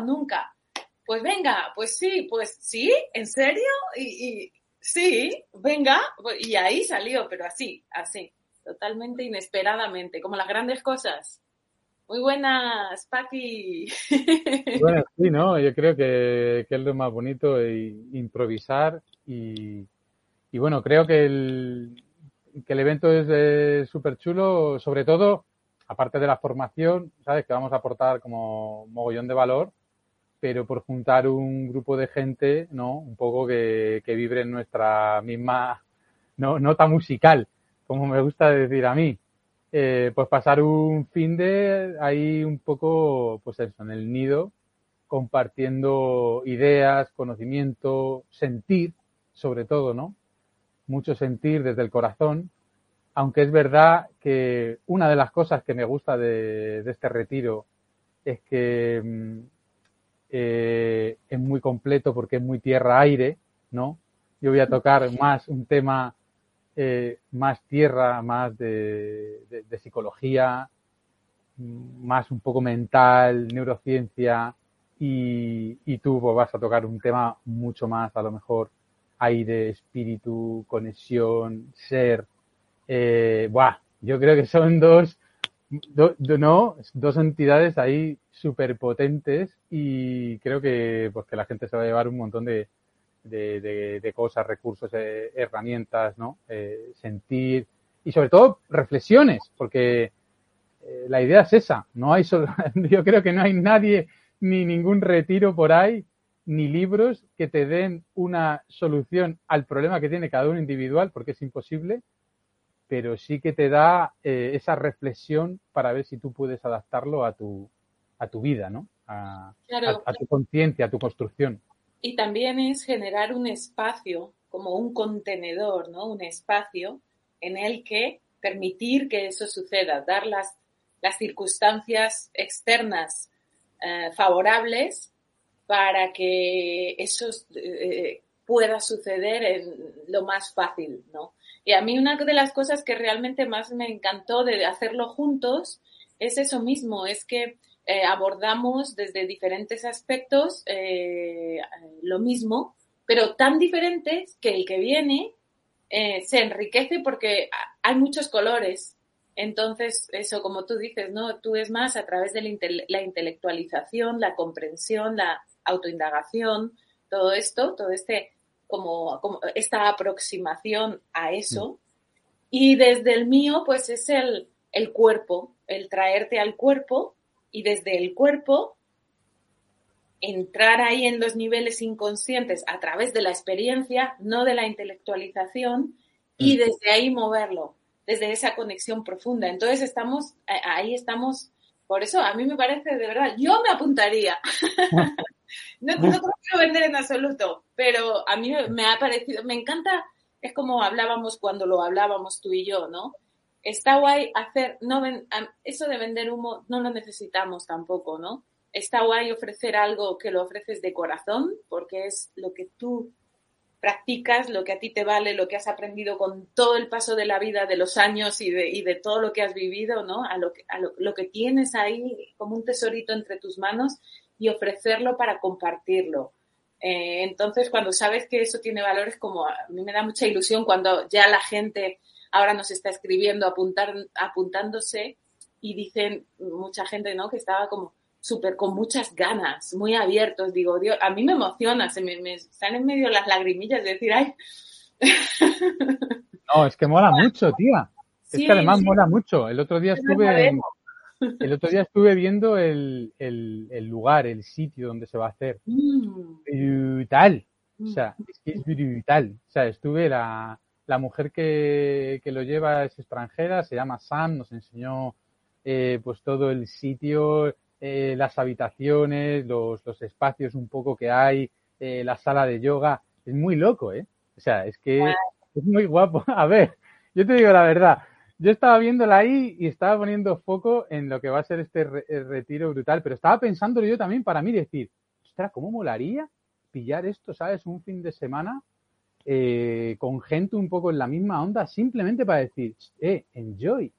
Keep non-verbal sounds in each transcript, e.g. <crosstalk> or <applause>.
Nunca. Pues venga, pues sí, pues sí, ¿en serio? Y, sí, venga, y ahí salió, pero así, así, totalmente inesperadamente, como las grandes cosas. Muy buenas, Paqui. <laughs> Bueno, sí, ¿no? Yo creo que, que es lo más bonito, y improvisar y, y bueno, creo que el, que el evento es súper chulo, sobre todo, aparte de la formación, ¿sabes? Que vamos a aportar como mogollón de valor, pero por juntar un grupo de gente, ¿no? Un poco que, que vibre en nuestra misma no, nota musical, como me gusta decir a mí. Eh, pues pasar un fin de ahí un poco, pues eso, en el nido, compartiendo ideas, conocimiento, sentir, sobre todo, ¿no? Mucho sentir desde el corazón, aunque es verdad que una de las cosas que me gusta de, de este retiro es que eh, es muy completo porque es muy tierra-aire, ¿no? Yo voy a tocar más un tema eh, más tierra, más de, de, de, psicología, más un poco mental, neurociencia, y, y tú pues, vas a tocar un tema mucho más, a lo mejor, aire, espíritu, conexión, ser. Eh, buah, yo creo que son dos, do, no, dos entidades ahí súper potentes y creo que, pues, que la gente se va a llevar un montón de, de, de, de cosas, recursos, eh, herramientas, ¿no? Eh, sentir y sobre todo reflexiones, porque eh, la idea es esa. No hay solo, <laughs> yo creo que no hay nadie ni ningún retiro por ahí ni libros que te den una solución al problema que tiene cada uno individual, porque es imposible, pero sí que te da eh, esa reflexión para ver si tú puedes adaptarlo a tu, a tu vida, ¿no? A, claro. a, a tu conciencia, a tu construcción. Y también es generar un espacio, como un contenedor, ¿no? Un espacio en el que permitir que eso suceda, dar las, las circunstancias externas eh, favorables para que eso eh, pueda suceder en lo más fácil, ¿no? Y a mí una de las cosas que realmente más me encantó de hacerlo juntos es eso mismo, es que eh, abordamos desde diferentes aspectos eh, lo mismo, pero tan diferentes que el que viene eh, se enriquece porque hay muchos colores. Entonces, eso, como tú dices, ¿no? Tú es más a través de la, la intelectualización, la comprensión, la autoindagación, todo esto, todo este, como, como esta aproximación a eso. Y desde el mío, pues es el, el cuerpo, el traerte al cuerpo y desde el cuerpo entrar ahí en los niveles inconscientes a través de la experiencia, no de la intelectualización, y desde ahí moverlo, desde esa conexión profunda. Entonces estamos, ahí estamos, por eso a mí me parece de verdad, yo me apuntaría. <laughs> no, no te lo quiero vender en absoluto, pero a mí me ha parecido, me encanta, es como hablábamos cuando lo hablábamos tú y yo, ¿no? Está guay hacer, no ven, eso de vender humo no lo necesitamos tampoco, ¿no? Está guay ofrecer algo que lo ofreces de corazón, porque es lo que tú practicas, lo que a ti te vale, lo que has aprendido con todo el paso de la vida, de los años y de, y de todo lo que has vivido, ¿no? A, lo que, a lo, lo que tienes ahí como un tesorito entre tus manos y ofrecerlo para compartirlo. Eh, entonces, cuando sabes que eso tiene valor, es como, a mí me da mucha ilusión cuando ya la gente ahora nos está escribiendo, apuntar, apuntándose y dicen mucha gente, ¿no? Que estaba como súper con muchas ganas, muy abiertos. Digo, Dios, a mí me emociona, se me, me están en medio las lagrimillas de decir, ay. No, es que mola <laughs> mucho, tía. Sí, es que además sí. mola mucho. El otro día estuve, el otro día estuve viendo el, el, el, lugar, el sitio donde se va a hacer. Mm. Brutal. O sea, es que es brutal. O sea, estuve la, la mujer que, que, lo lleva es extranjera, se llama Sam, nos enseñó eh, pues todo el sitio, eh, las habitaciones, los, los, espacios un poco que hay, eh, la sala de yoga. Es muy loco, ¿eh? O sea, es que es muy guapo. <laughs> A ver, yo te digo la verdad. Yo estaba viéndola ahí y estaba poniendo foco en lo que va a ser este retiro brutal, pero estaba pensándolo yo también para mí decir, ostras, ¿cómo molaría pillar esto, sabes, un fin de semana eh, con gente un poco en la misma onda, simplemente para decir, eh, enjoy.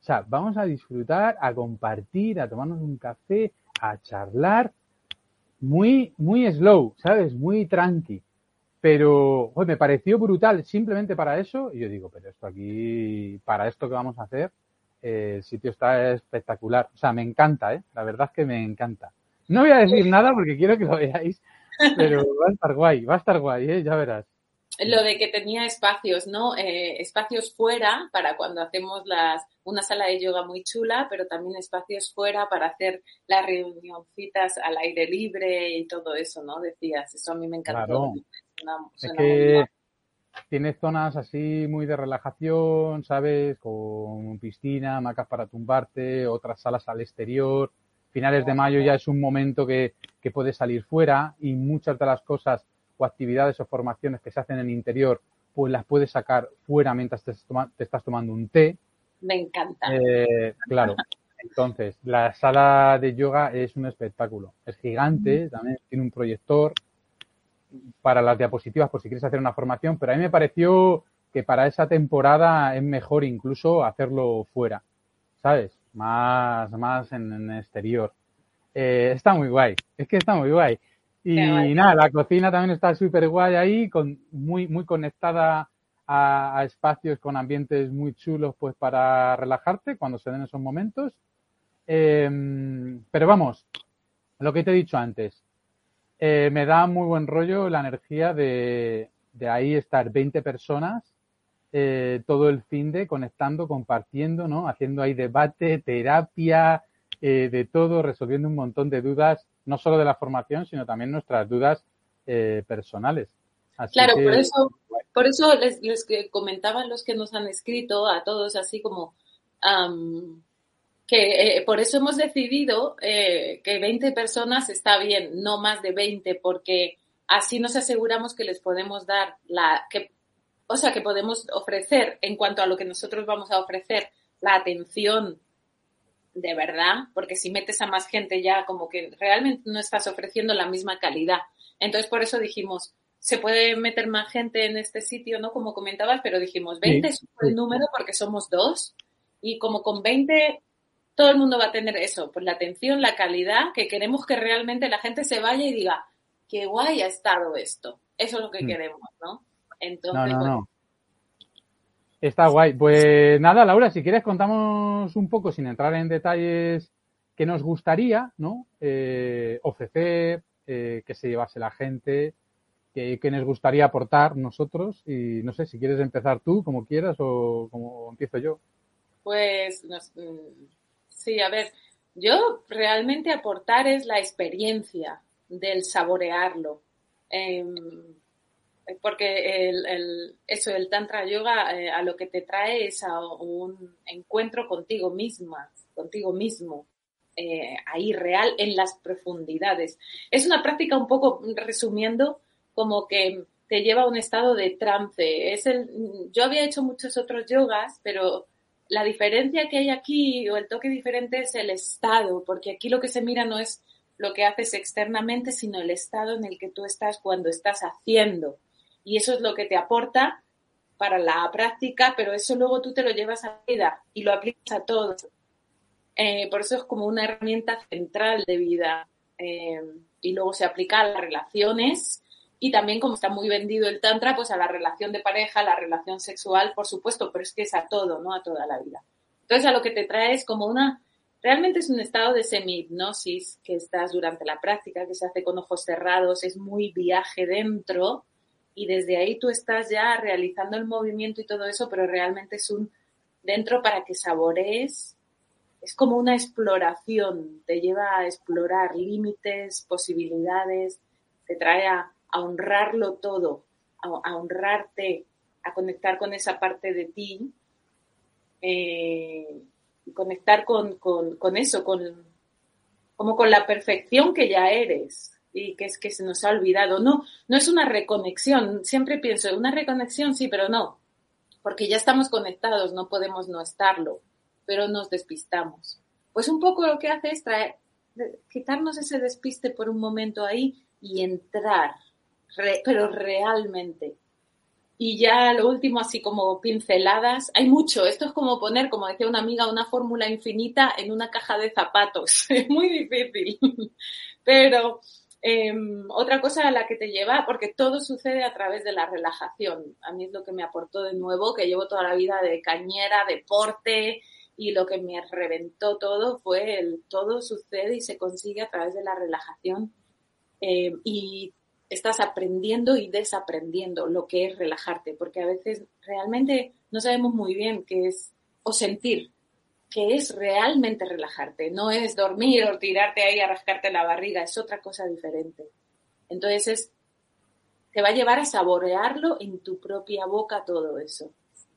O sea, vamos a disfrutar, a compartir, a tomarnos un café, a charlar, muy, muy slow, ¿sabes? Muy tranqui. Pero pues, me pareció brutal simplemente para eso. Y yo digo, pero esto aquí, para esto que vamos a hacer, eh, el sitio está espectacular. O sea, me encanta, ¿eh? La verdad es que me encanta. No voy a decir nada porque quiero que lo veáis, pero va a estar guay, va a estar guay, ¿eh? Ya verás lo de que tenía espacios, ¿no? Eh, espacios fuera para cuando hacemos las, una sala de yoga muy chula, pero también espacios fuera para hacer las reunioncitas al aire libre y todo eso, ¿no? Decías, eso a mí me encantó. Es que tienes zonas así muy de relajación, ¿sabes? Con piscina, macas para tumbarte, otras salas al exterior. Finales de mayo ya es un momento que, que puedes salir fuera y muchas de las cosas o actividades o formaciones que se hacen en el interior, pues las puedes sacar fuera mientras te, estás tomando un té. Me encanta. Eh, claro. Entonces, la sala de yoga es un espectáculo. Es gigante, también tiene un proyector para las diapositivas por si quieres hacer una formación, pero a mí me pareció que para esa temporada es mejor incluso hacerlo fuera, ¿sabes? Más, más en, exterior. Eh, está muy guay, es que está muy guay. Y nada, la cocina también está súper guay ahí, con, muy, muy conectada a, espacios con ambientes muy chulos pues para relajarte cuando se den esos momentos. Em, pero vamos, lo que te he dicho antes, eh, me da muy buen rollo la energía de, de ahí estar 20 personas eh, todo el fin de conectando, compartiendo, ¿no? Haciendo ahí debate, terapia, eh, de todo, resolviendo un montón de dudas no solo de la formación, sino también nuestras dudas eh, personales. claro, por eso, por eso les, les, comentaban los que nos han escrito a todos así como que eh, por eso hemos decidido eh, que 20 personas está bien, no más de 20, porque así nos aseguramos que les podemos dar la, que, o sea, que podemos ofrecer en cuanto a lo que nosotros vamos a ofrecer, la atención de verdad, porque si metes a más gente ya como que realmente no estás ofreciendo la misma calidad. Entonces por eso dijimos, se puede meter más gente en este sitio, ¿no? Como comentabas, pero dijimos 20 es un número porque somos dos y como con 20 todo el mundo va a tener eso, pues la atención, la calidad, que queremos que realmente la gente se vaya y diga, qué guay ha estado esto. Eso es lo que mm. queremos, ¿no? Entonces, Está guay. Pues nada, Laura, si quieres contamos un poco, sin entrar en detalles, que nos gustaría, ¿no? Eh, ofrecer, eh, que se llevase la gente, que, nos gustaría aportar nosotros. Y no sé, si quieres empezar tú, como quieras, o como empiezo yo. Pues mm, sí, a ver, yo realmente aportar es la experiencia del saborearlo. Em, porque el, eso, el Tantra Yoga eh, a lo que te trae es a un encuentro contigo misma, contigo mismo, eh, ahí real en las profundidades. Es una práctica un poco, resumiendo, como que te lleva a un estado de trance. Es el, yo había hecho muchos otros yogas, pero la diferencia que hay aquí o el toque diferente es el estado, porque aquí lo que se mira no es lo que haces externamente, sino el estado en el que tú estás cuando estás haciendo y eso es lo que te aporta para la práctica, pero eso luego tú te lo llevas a la vida y lo aplicas a todo. Eh, por eso es como una herramienta central de vida eh, y luego se aplica a las relaciones y también como está muy vendido el tantra, pues a la relación de pareja, a la relación sexual, por supuesto, pero es que es a todo, ¿no? A toda la vida. Entonces a lo que te trae es como una, realmente es un estado de semi-hipnosis que estás durante la práctica, que se hace con ojos cerrados, es muy viaje dentro, y desde ahí tú estás ya realizando el movimiento y todo eso, pero realmente es un dentro para que saborees, es como una exploración, te lleva a explorar límites, posibilidades, te trae a, honrarlo todo, a, honrarte, a conectar con esa parte de ti, eh, conectar con, con, con eso, con, como con la perfección que ya eres y que es que se nos ha olvidado. No, no es una reconexión. Siempre pienso, una reconexión sí, pero no, porque ya estamos conectados, no podemos no estarlo, pero nos despistamos. Pues un poco lo que hace es traer, quitarnos ese despiste por un momento ahí y entrar, pero realmente. Y ya lo último, así como pinceladas, hay mucho. Esto es como poner, como decía una amiga, una fórmula infinita en una caja de zapatos. <laughs> Es muy difícil. Pero em, otra cosa a la que te lleva, porque todo sucede a través de la relajación. A mí es lo que me aportó de nuevo, que llevo toda la vida de cañera, deporte, y lo que me reventó todo fue el todo sucede y se consigue a través de la relajación. Em, y estás aprendiendo y desaprendiendo lo que es relajarte, porque a veces realmente no sabemos muy bien qué es, o sentir qué es realmente relajarte. No es dormir o tirarte ahí a rascarte la barriga, es otra cosa diferente. Entonces es, te va a llevar a saborearlo en tu propia boca todo eso.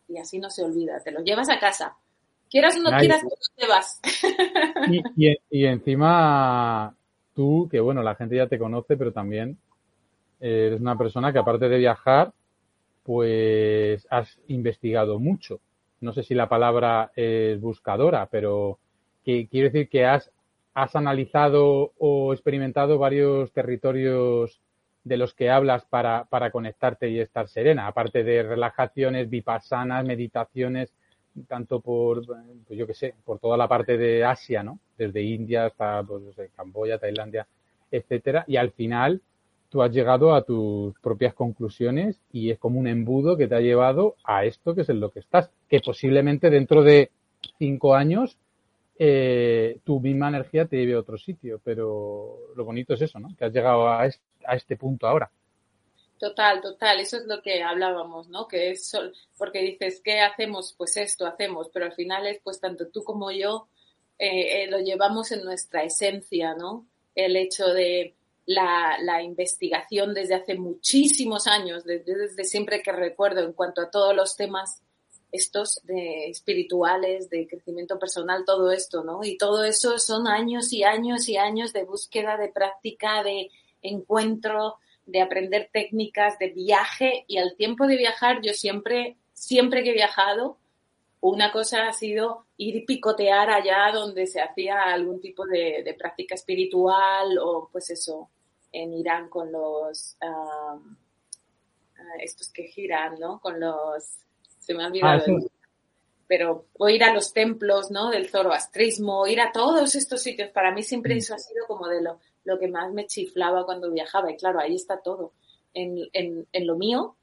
Y así no se olvida, te lo llevas a casa. Quieras o no quieras, tú te vas. Y, y encima tú, que bueno, la gente ya te conoce, pero también eres una persona que aparte de viajar, pues has investigado mucho. No sé si la palabra es buscadora, pero que, quiero decir que has, has analizado o experimentado varios territorios de los que hablas para, para conectarte y estar serena, aparte de relajaciones, vipassanas, meditaciones, tanto por, pues yo qué sé, por toda la parte de Asia, ¿no? Desde India hasta, pues, no sé, Camboya, Tailandia, etcétera, y al final tú has llegado a tus propias conclusiones y es como un embudo que te ha llevado a esto que es en lo que estás, que posiblemente dentro de cinco años eh, tu misma energía te lleve a otro sitio, pero lo bonito es eso, ¿no? Que has llegado a este, punto ahora. Total, total, eso es lo que hablábamos, ¿no? Que es porque dices, ¿qué hacemos? Pues esto hacemos, pero al final es, pues tanto tú como yo eh, eh, lo llevamos en nuestra esencia, ¿no? El hecho de la, investigación desde hace muchísimos años, desde, siempre que recuerdo en cuanto a todos los temas estos de espirituales, de crecimiento personal, todo esto, ¿no? Y todo eso son años y años y años de búsqueda, de práctica, de encuentro, de aprender técnicas, de viaje y al tiempo de viajar yo siempre, siempre que he viajado, una cosa ha sido ir picotear allá donde se hacía algún tipo de práctica espiritual o pues eso, en Irán con los, ah, estos que giran, ¿no? Con los, se me ha olvidado. Ah, pero o ir a los templos, ¿no? Del zoroastrismo, ir a todos estos sitios. Para mí siempre mm. eso ha sido como de lo, lo que más me chiflaba cuando viajaba. Y claro, ahí está todo. En, en, en lo mío,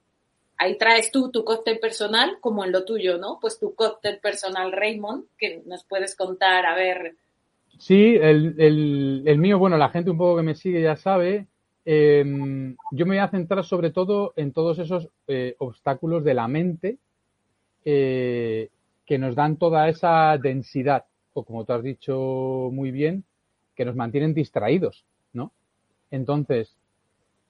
ahí traes tú tu cóctel personal, como en lo tuyo, ¿no? Pues tu cóctel personal Raymond, que nos puedes contar, a ver, Sí, el, el, mío, bueno, la gente un poco que me sigue ya sabe. Em, yo me voy a centrar sobre todo en todos esos eh, obstáculos de la mente eh, que nos dan toda esa densidad, o como tú has dicho muy bien, que nos mantienen distraídos, ¿no? Entonces,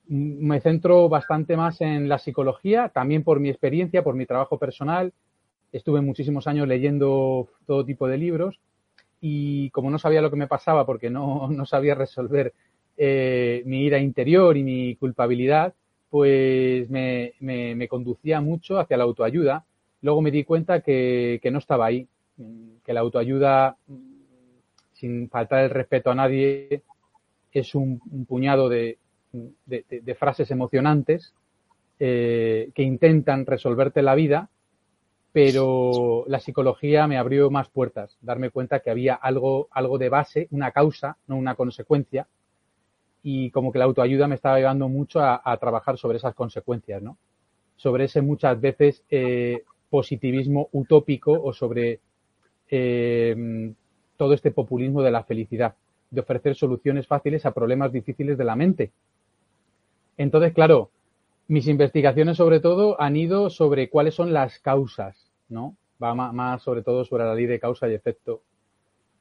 me centro bastante más en la psicología, también por mi experiencia, por mi trabajo personal. Estuve muchísimos años leyendo todo tipo de libros y como no sabía lo que me pasaba porque no, no sabía resolver eh, mi ira interior y mi culpabilidad, pues me, me, conducía mucho hacia la autoayuda. Luego me di cuenta que, que no estaba ahí, que la autoayuda, sin faltar el respeto a nadie, es un, puñado de, de, frases emocionantes eh, que intentan resolverte la vida pero la psicología me abrió más puertas, darme cuenta que había algo, algo de base, una causa, no una consecuencia, y como que la autoayuda me estaba llevando mucho a, trabajar sobre esas consecuencias, ¿no? Sobre ese muchas veces eh, positivismo utópico o sobre eh, todo este populismo de la felicidad, de ofrecer soluciones fáciles a problemas difíciles de la mente. Entonces, claro, mis investigaciones sobre todo han ido sobre cuáles son las causas ¿no? Va más, sobre todo sobre la ley de causa y efecto.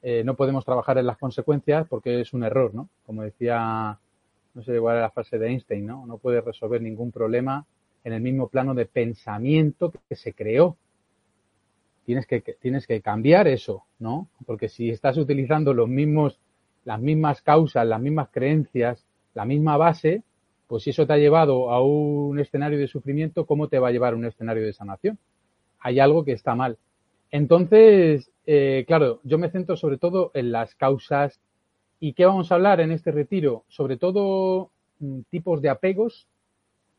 Eh, no podemos trabajar en las consecuencias porque es un error, ¿no? Como decía, no sé era la frase de Einstein, ¿no? No puedes resolver ningún problema en el mismo plano de pensamiento que se creó. Tienes que, tienes que cambiar eso, ¿no? Porque si estás utilizando los mismos las mismas causas, las mismas creencias, la misma base, pues si eso te ha llevado a un escenario de sufrimiento, ¿cómo te va a llevar a un escenario de sanación? Hay algo que está mal. Entonces, eh, claro, yo me centro sobre todo en las causas. ¿Y qué vamos a hablar en este retiro? Sobre todo mm, tipos de apegos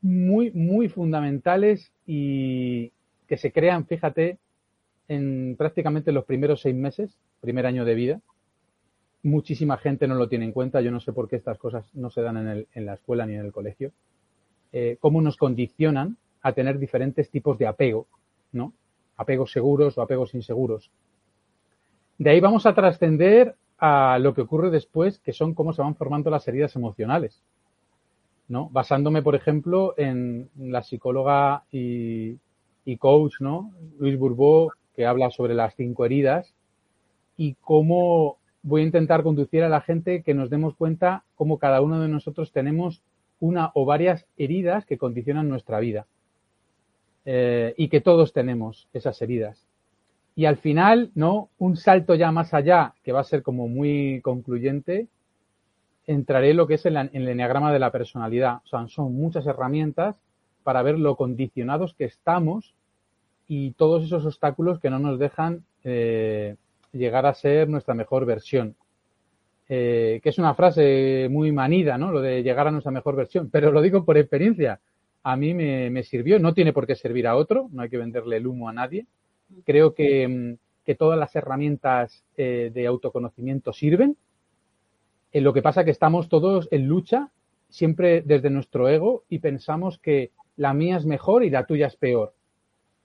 muy, muy fundamentales y que se crean, fíjate, en prácticamente los primeros seis meses, primer año de vida. Muchísima gente no lo tiene en cuenta. Yo no sé por qué estas cosas no se dan en, el, en la escuela ni en el colegio. Eh, cómo nos condicionan a tener diferentes tipos de apego, ¿no? Apegos seguros o apegos inseguros. De ahí vamos a trascender a lo que ocurre después, que son cómo se van formando las heridas emocionales. ¿no? Basándome, por ejemplo, en la psicóloga y, y coach, ¿no? Luis Bourbeau, que habla sobre las cinco heridas y cómo voy a intentar conducir a la gente que nos demos cuenta cómo cada uno de nosotros tenemos una o varias heridas que condicionan nuestra vida eh, y que todos tenemos esas heridas. Y al final, ¿no? Un salto ya más allá, que va a ser como muy concluyente, entraré en lo que es el, el enneagrama de la personalidad. O sea, son muchas herramientas para ver lo condicionados que estamos y todos esos obstáculos que no nos dejan eh, llegar a ser nuestra mejor versión. Eh, que es una frase muy manida, ¿no? Lo de llegar a nuestra mejor versión, pero lo digo por experiencia. A mí me, sirvió, no tiene por qué servir a otro, no hay que venderle el humo a nadie. Creo que, mm, que todas las herramientas eh, de autoconocimiento sirven. En lo que pasa que estamos todos en lucha, siempre desde nuestro ego, y pensamos que la mía es mejor y la tuya es peor.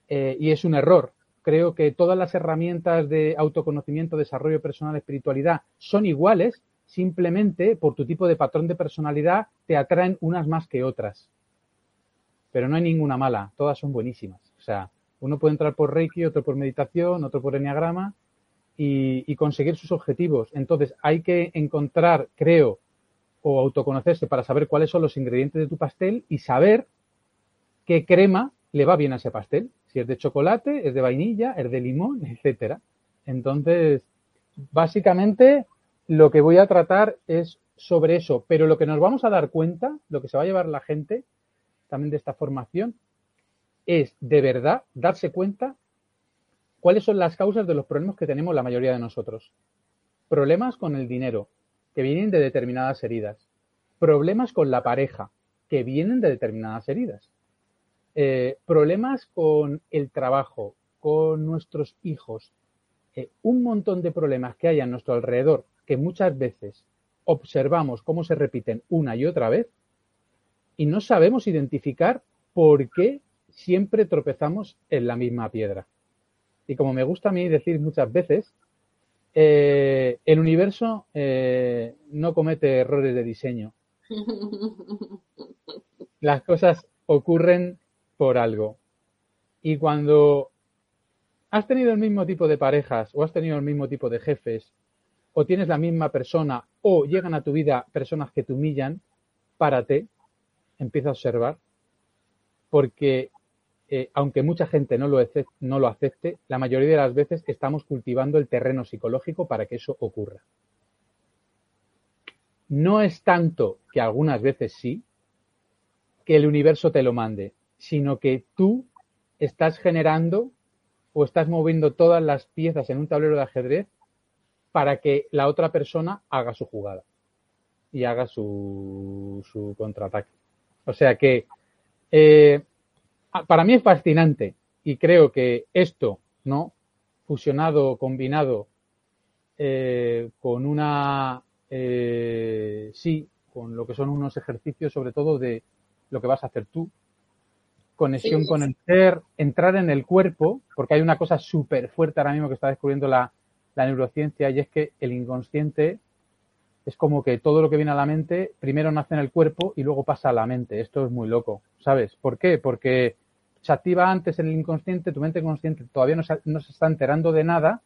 Eh, y es un error. Creo que todas las herramientas de autoconocimiento, desarrollo personal, espiritualidad son iguales, simplemente por tu tipo de patrón de personalidad te atraen unas más que otras. Pero no hay ninguna mala, todas son buenísimas. O sea, uno puede entrar por Reiki, otro por meditación, otro por Enneagrama y, conseguir sus objetivos. Entonces hay que encontrar, creo, o autoconocerse para saber cuáles son los ingredientes de tu pastel y saber qué crema le va bien a ese pastel. Si es de chocolate, es de vainilla, es de limón, <laughs> etcétera. Entonces, básicamente lo que voy a tratar es sobre eso, pero lo que nos vamos a dar cuenta, lo que se va a llevar la gente también de esta formación, es de verdad darse cuenta cuáles son las causas de los problemas que tenemos la mayoría de nosotros. Problemas con el dinero, que vienen de determinadas heridas. Problemas con la pareja, que vienen de determinadas heridas. Eh, problemas con el trabajo, con nuestros hijos, eh, un montón de problemas que hay a nuestro alrededor que muchas veces observamos cómo se repiten una y otra vez y no sabemos identificar por qué siempre tropezamos en la misma piedra. Y como me gusta a mí decir muchas veces, eh, el universo no comete errores de diseño. <laughs> Las cosas ocurren por algo. Y cuando has tenido el mismo tipo de parejas o has tenido el mismo tipo de jefes o tienes la misma persona o llegan a tu vida personas que te humillan, párate, empieza a observar, porque eh, aunque mucha gente no lo, acepte, no lo acepte, la mayoría de las veces estamos cultivando el terreno psicológico para que eso ocurra. No es tanto que algunas veces sí, que el universo te lo mande sino que tú estás generando o estás moviendo todas las piezas en un tablero de ajedrez para que la otra persona haga su jugada y haga su, su contraataque. O sea que eh, para mí es fascinante y creo que esto, ¿no? Fusionado, combinado eh, con una, eh, sí, con lo que son unos ejercicios sobre todo de lo que vas a hacer tú, conexión con el ser, entrar en el cuerpo, porque hay una cosa súper fuerte ahora mismo que está descubriendo la, neurociencia y es que el inconsciente es como que todo lo que viene a la mente primero nace en el cuerpo y luego pasa a la mente. Esto es muy loco, ¿sabes? ¿Por qué? Porque se activa antes en el inconsciente, tu mente consciente todavía no se, no se está enterando de nada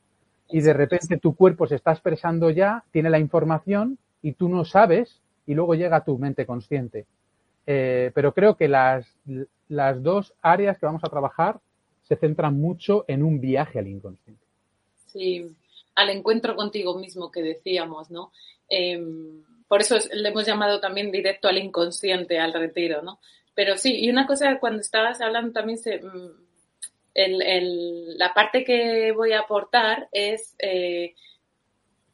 y de repente tu cuerpo se está expresando ya, tiene la información y tú no sabes y luego llega a tu mente consciente. Eh, pero creo que las, las dos áreas que vamos a trabajar se centran mucho en un viaje al inconsciente. Sí, al encuentro contigo mismo que decíamos, ¿no? Em, por eso le hemos llamado también directo al inconsciente, al retiro, ¿no? Pero sí, y una cosa, cuando estabas hablando también, se, mm, la parte que voy a aportar es, eh,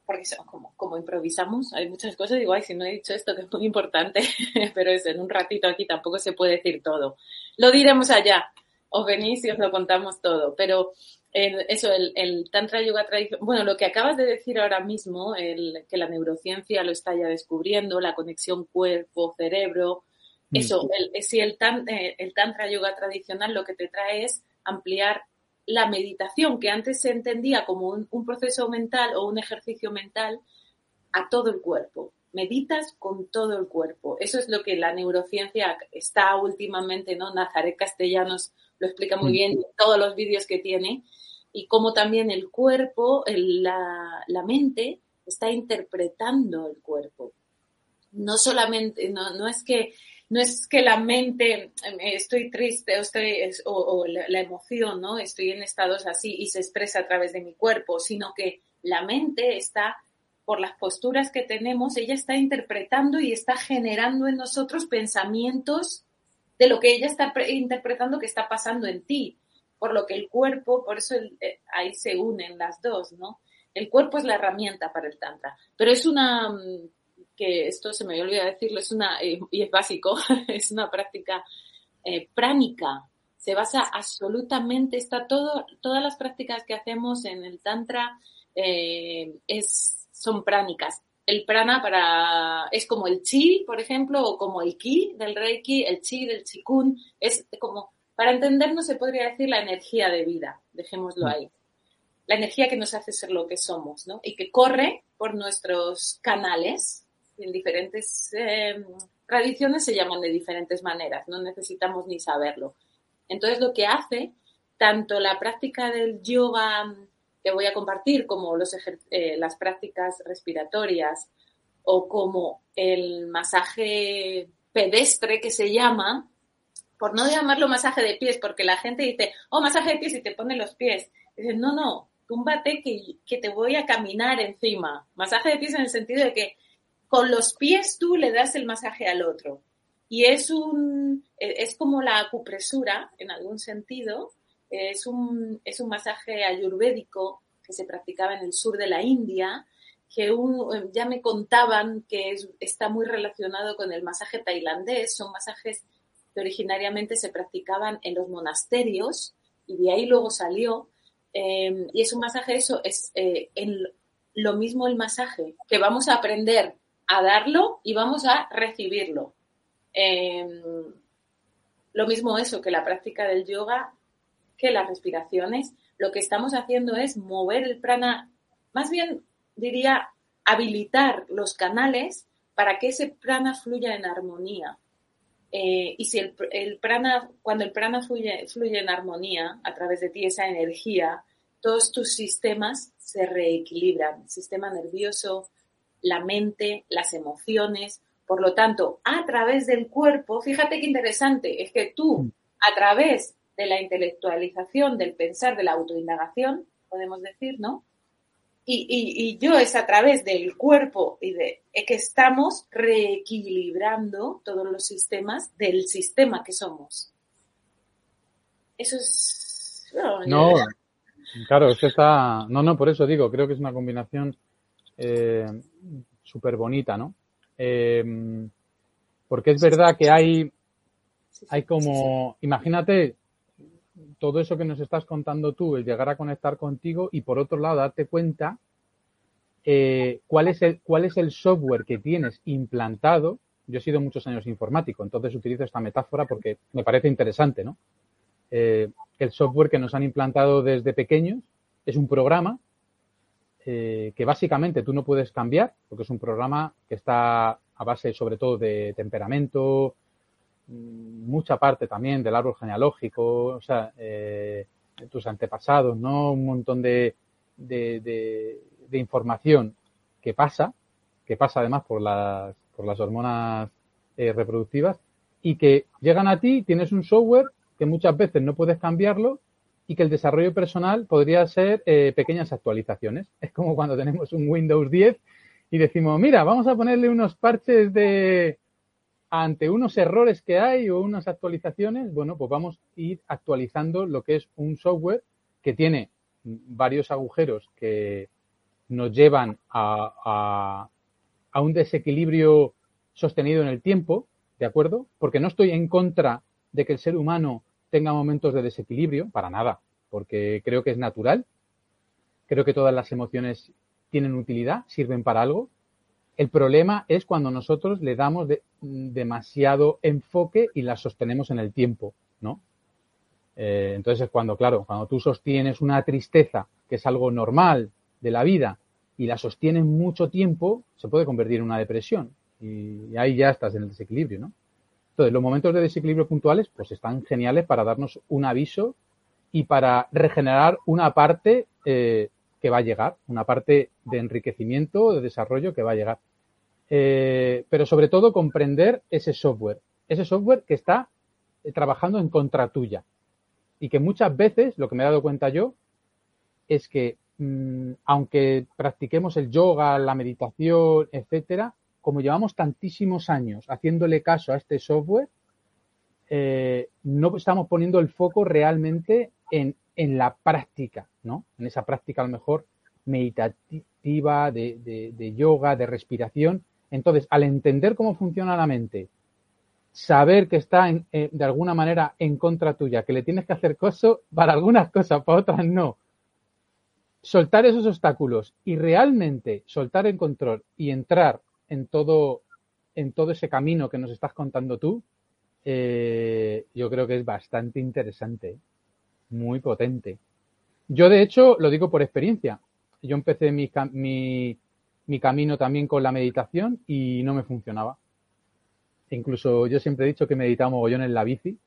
porque como, como improvisamos, hay muchas cosas, digo, ay, si no he dicho esto, que es muy importante, <laughs> pero es en un ratito aquí tampoco se puede decir todo. Lo diremos allá, os venís y os lo contamos todo, pero eso, el, Tantra Yoga tradición, bueno, lo que acabas de decir ahora mismo, el, que la neurociencia lo está ya descubriendo, la conexión cuerpo-cerebro, mm. eso, el, si el, eh, el Tantra Yoga tradicional lo que te trae es ampliar la meditación, que antes se entendía como un, proceso mental o un ejercicio mental, a todo el cuerpo. Meditas con todo el cuerpo. Eso es lo que la neurociencia está últimamente, ¿no? Nazaret Castellanos lo explica muy mm. bien en todos los vídeos que tiene. Y cómo también el cuerpo, la, la mente, está interpretando el cuerpo. No solamente, no, no es que no es que la mente, em, estoy triste o, estoy, o, la, emoción, ¿no? Estoy en estados así y se expresa a través de mi cuerpo, sino que la mente está, por las posturas que tenemos, ella está interpretando y está generando en nosotros pensamientos de lo que ella está interpretando que está pasando en ti. Por lo que el cuerpo, por eso eh, ahí se unen las dos, ¿no? El cuerpo es la herramienta para el tantra, pero es una mm, que esto se me olvidado decirlo, es una, eh, y es básico, <laughs> es una práctica eh, pránica. Se basa absolutamente, está todo, todas las prácticas que hacemos en el Tantra es, son pránicas. El prana para, es como el chi, por ejemplo, o como el ki del reiki, el chi del chikun, es como, para entendernos se podría decir la energía de vida, dejémoslo ahí. La energía que nos hace ser lo que somos, ¿no? Y que corre por nuestros canales, en diferentes em, tradiciones se llaman de diferentes maneras, no necesitamos ni saberlo. Entonces, lo que hace tanto la práctica del yoga que voy a compartir, como eh, las prácticas respiratorias o como el masaje pedestre que se llama, por no llamarlo masaje de pies, porque la gente dice, oh, masaje de pies y te pone los pies. Dicen, no, no, túmbate que, que te voy a caminar encima. Masaje de pies en el sentido de que con los pies tú le das el masaje al otro. Y es un, e, es como la acupresura, en algún sentido. Es un, es un masaje ayurvédico que se practicaba en el sur de la India, que ya me contaban que está muy relacionado con el masaje tailandés. Son masajes que originariamente se practicaban en los monasterios y de ahí luego salió. Em, y es un masaje, eso, es eh, lo mismo el masaje que vamos a aprender a darlo y vamos a recibirlo. Em, lo mismo eso que la práctica del yoga, que las respiraciones, lo que estamos haciendo es mover el prana, más bien diría habilitar los canales para que ese prana fluya en armonía. Eh, y si el, prana, cuando el prana fluye, fluye en armonía a través de ti, esa energía, todos tus sistemas se reequilibran. Sistema nervioso, la mente, las emociones. Por lo tanto, a través del cuerpo, fíjate qué interesante, es que tú, a través de la intelectualización, del pensar, de la autoindagación, podemos decir, ¿no? Y, yo es a través del cuerpo y de que estamos reequilibrando todos los sistemas del sistema que somos. Eso es... No, claro, es que está... No, no, por eso digo, creo que es una combinación eh, súper bonita, ¿no? Eh, porque es verdad que hay, hay como, imagínate todo eso que nos estás contando tú, el llegar a conectar contigo y por otro lado darte cuenta eh, cuál, es el, cuál es el software que tienes implantado. Yo he sido muchos años informático, entonces utilizo esta metáfora porque me parece interesante, ¿no? Eh, el software que nos han implantado desde pequeños es un programa eh, que básicamente tú no puedes cambiar, porque es un programa que está a base sobre todo de temperamento, mucha parte también del árbol genealógico, o sea, eh, tus antepasados, ¿no? Un montón de, de, información que pasa, que pasa además por las, por las hormonas eh, reproductivas, y que llegan a ti, tienes un software que muchas veces no puedes cambiarlo y que el desarrollo personal podría ser eh, pequeñas actualizaciones. <laughs> Es como cuando tenemos un Windows 10 y decimos, mira, vamos a ponerle unos parches de ante unos errores que hay o unas actualizaciones, bueno, pues vamos a ir actualizando lo que es un software que tiene varios agujeros que nos llevan a, a, un desequilibrio sostenido en el tiempo, ¿de acuerdo? Porque no estoy en contra de que el ser humano tenga momentos de desequilibrio, para nada, porque creo que es natural. Creo que todas las emociones tienen utilidad, sirven para algo. El problema es cuando nosotros le damos demasiado enfoque y las sostenemos en el tiempo, ¿no? Eh, entonces es cuando, claro, cuando tú sostienes una tristeza, que es algo normal de la vida, y la sostienes mucho tiempo, se puede convertir en una depresión. Y ahí ya estás en el desequilibrio, ¿no? Entonces, los momentos de desequilibrio puntuales, pues están geniales para darnos un aviso y para regenerar una parte eh, que va a llegar, una parte de enriquecimiento, de desarrollo que va a llegar. Eh, pero sobre todo comprender ese software, ese software que está eh, trabajando en contra tuya. Y que muchas veces, lo que me he dado cuenta yo, es que mm, aunque practiquemos el yoga, la meditación, etcétera, como llevamos tantísimos años haciéndole caso a este software, eh, no estamos poniendo el foco realmente en la práctica, ¿no? En esa práctica a lo mejor meditativa, de, yoga, de respiración. Entonces, al entender cómo funciona la mente, saber que está eh, de alguna manera en contra tuya, que le tienes que hacer cosas para algunas cosas, para otras no. Soltar esos obstáculos y realmente soltar el control y entrar en todo, en todo ese camino que nos estás contando tú, eh, yo creo que es bastante interesante muy potente. Yo, de hecho, lo digo por experiencia. Yo empecé mi, mi, camino también con la meditación y no me funcionaba. Incluso yo siempre he dicho que meditaba mogollón en la bici,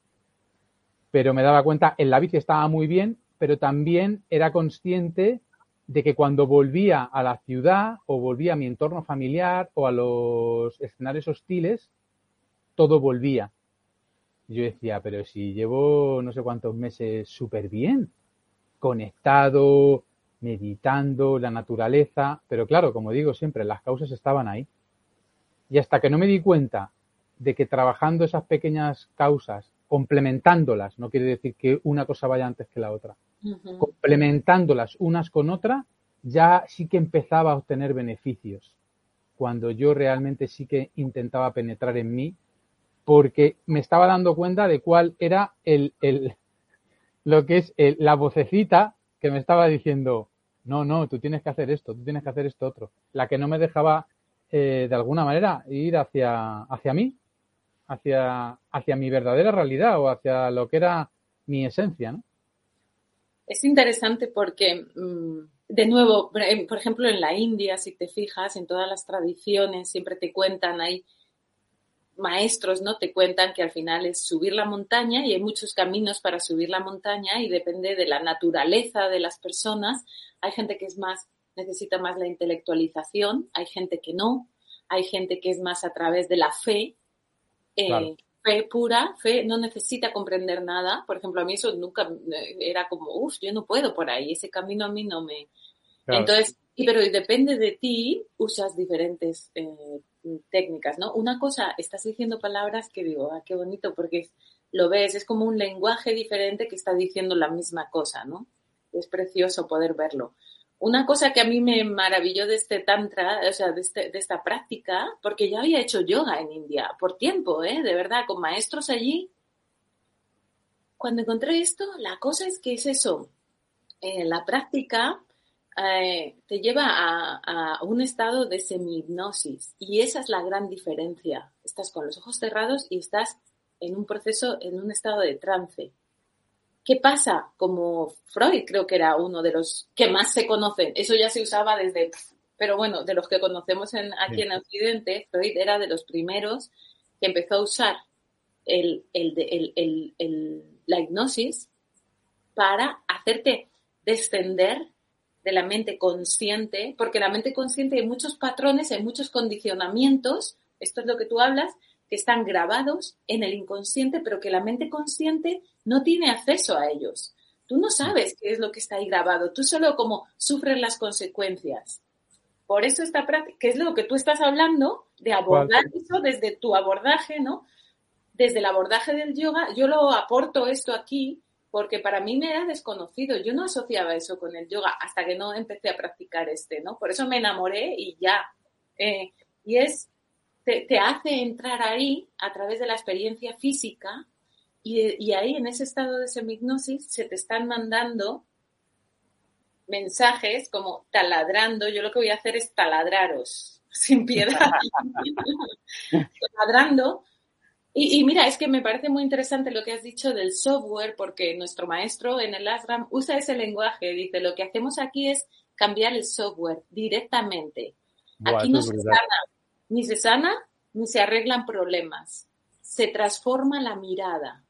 pero me daba cuenta, en la bici estaba muy bien, pero también era consciente de que cuando volvía a la ciudad o volvía a mi entorno familiar o a los escenarios hostiles, todo volvía yo decía, pero si llevo no sé cuántos meses súper bien, conectado, meditando, la naturaleza, pero claro, como digo siempre, las causas estaban ahí. Y hasta que no me di cuenta de que trabajando esas pequeñas causas, complementándolas, no quiere decir que una cosa vaya antes que la otra, complementándolas unas con otras, ya sí que empezaba a obtener beneficios. Cuando yo realmente sí que intentaba penetrar en mí porque me estaba dando cuenta de cuál era el, el lo que es la vocecita que me estaba diciendo, no, no, tú tienes que hacer esto, tú tienes que hacer esto otro. La que no me dejaba, eh, de alguna manera, ir hacia, hacia mí, hacia, hacia mi verdadera realidad o hacia lo que era mi esencia. Es interesante porque, mm, de nuevo, por ejemplo, en la India, si te fijas, en todas las tradiciones siempre te cuentan ahí maestros no te cuentan que al final es subir la montaña y hay muchos caminos para subir la montaña y depende de la naturaleza de las personas. Hay gente que es más necesita más la intelectualización, hay gente que no, hay gente que es más a través de la fe, eh, fe pura, fe no necesita comprender nada. Por ejemplo, a mí eso nunca eh, era como, uff, yo no puedo por ahí, ese camino a mí no me. Entonces, pero depende de ti, usas diferentes eh, técnicas, ¿no? Una cosa, estás diciendo palabras que digo, ah, qué bonito, porque lo ves, es como un lenguaje diferente que está diciendo la misma cosa, ¿no? Es precioso poder verlo. Una cosa que a mí me maravilló de este tantra, o sea, de, este, de esta práctica, porque yo había hecho yoga en India por tiempo, ¿eh? De verdad, con maestros allí. Cuando encontré esto, la cosa es que es eso. En la práctica eh, te lleva a, un estado de semi-hipnosis y esa es la gran diferencia. Estás con los ojos cerrados y estás en un proceso, en un estado de trance. ¿Qué pasa? Como Freud creo que era uno de los que más se conocen. Eso ya se usaba desde, pero bueno, de los que conocemos en, aquí en Occidente, Freud era de los primeros que empezó a usar el, la hipnosis para hacerte descender de la mente consciente, porque la mente consciente hay muchos patrones, hay muchos condicionamientos, esto es lo que tú hablas, que están grabados en el inconsciente, pero que la mente consciente no tiene acceso a ellos. Tú no sabes qué es lo que está ahí grabado, tú solo como sufres las consecuencias. por eso esta práctica, que es lo que tú estás hablando, de abordar eso desde tu abordaje, ¿no? Desde el abordaje del yoga, yo lo aporto esto aquí porque para mí me era desconocido. Yo no asociaba eso con el yoga hasta que no empecé a practicar este, ¿no? Por eso me enamoré y ya. Eh, y es, te, hace entrar ahí a través de la experiencia física y, y ahí en ese estado de semignosis se te están mandando mensajes como taladrando. Yo lo que voy a hacer es taladraros <laughs> sin piedad. <laughs> taladrando. Y, mira, es que me parece muy interesante lo que has dicho del software, porque nuestro maestro en el ASRAM usa ese lenguaje. Dice, lo que hacemos aquí es cambiar el software directamente. aquí no se sana, ni se sana, ni se arreglan problemas. Se transforma la mirada.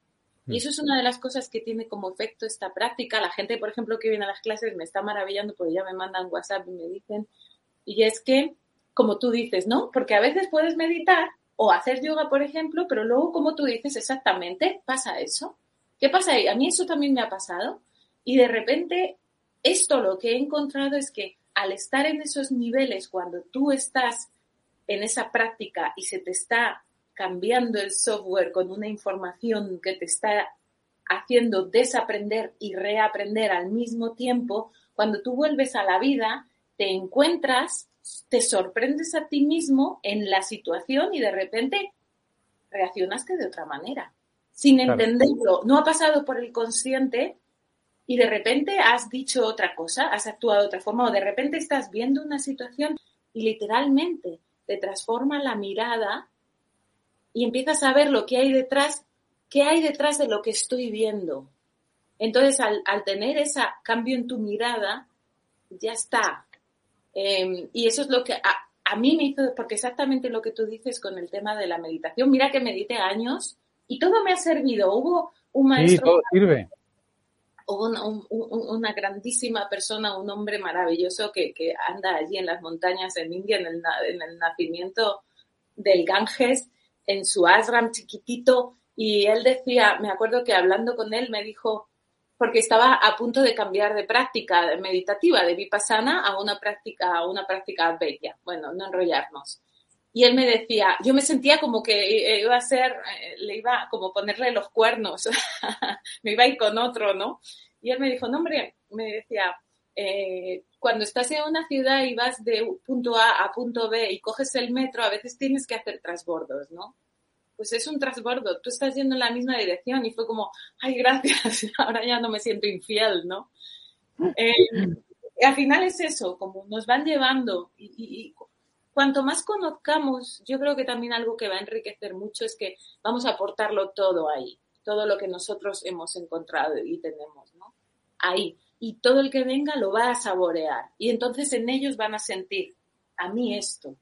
Y eso es una de las cosas que tiene como efecto esta práctica. La gente, por ejemplo, que viene a las clases me está maravillando porque ya me mandan WhatsApp y me dicen, y es que, como tú dices, ¿no? Porque a veces puedes meditar o hacer yoga, por ejemplo, pero luego, como tú dices exactamente, pasa eso. ¿Qué pasa ahí? A mí eso también me ha pasado y de repente esto lo que he encontrado es que al estar en esos niveles, cuando tú estás en esa práctica y se te está cambiando el software con una información que te está haciendo desaprender y reaprender al mismo tiempo, cuando tú vuelves a la vida, te encuentras, te sorprendes a ti mismo en la situación y de repente reaccionaste de otra manera, sin entenderlo. No ha pasado por el consciente y de repente has dicho otra cosa, has actuado de otra forma o de repente estás viendo una situación y literalmente te transforma la mirada y empiezas a ver lo que hay detrás, qué hay detrás de lo que estoy viendo. Entonces, al, tener ese cambio en tu mirada, ya está. Em, y eso es lo que a, mí me hizo, porque exactamente lo que tú dices con el tema de la meditación. Mira que medité años y todo me ha servido. Hubo un maestro. Sí, todo sirve. una grandísima persona, un hombre maravilloso que, anda allí en las montañas en India, en el, en el nacimiento del Ganges, en su ashram chiquitito y él decía, me acuerdo que hablando con él me dijo, porque estaba a punto de cambiar de práctica meditativa, de vipassana a una práctica, a una práctica bella. Bueno, no enrollarnos. Y él me decía, yo me sentía como que iba a ser, eh, le iba como ponerle los cuernos, <laughs> me iba a ir con otro, ¿no? Y él me dijo, no, hombre, me decía, eh, cuando estás en una ciudad y vas de punto A a punto B y coges el metro, a veces tienes que hacer transbordos, ¿no? Pues es un transbordo, tú estás yendo en la misma dirección y fue como, ay, gracias, <laughs> ahora ya no me siento infiel, ¿no? Eh, al final es eso, como nos van llevando y, y, cuanto más conozcamos, yo creo que también algo que va a enriquecer mucho es que vamos a aportarlo todo ahí, todo lo que nosotros hemos encontrado y tenemos, ¿no? Ahí y todo el que venga lo va a saborear. Y entonces en ellos van a sentir, a mí esto.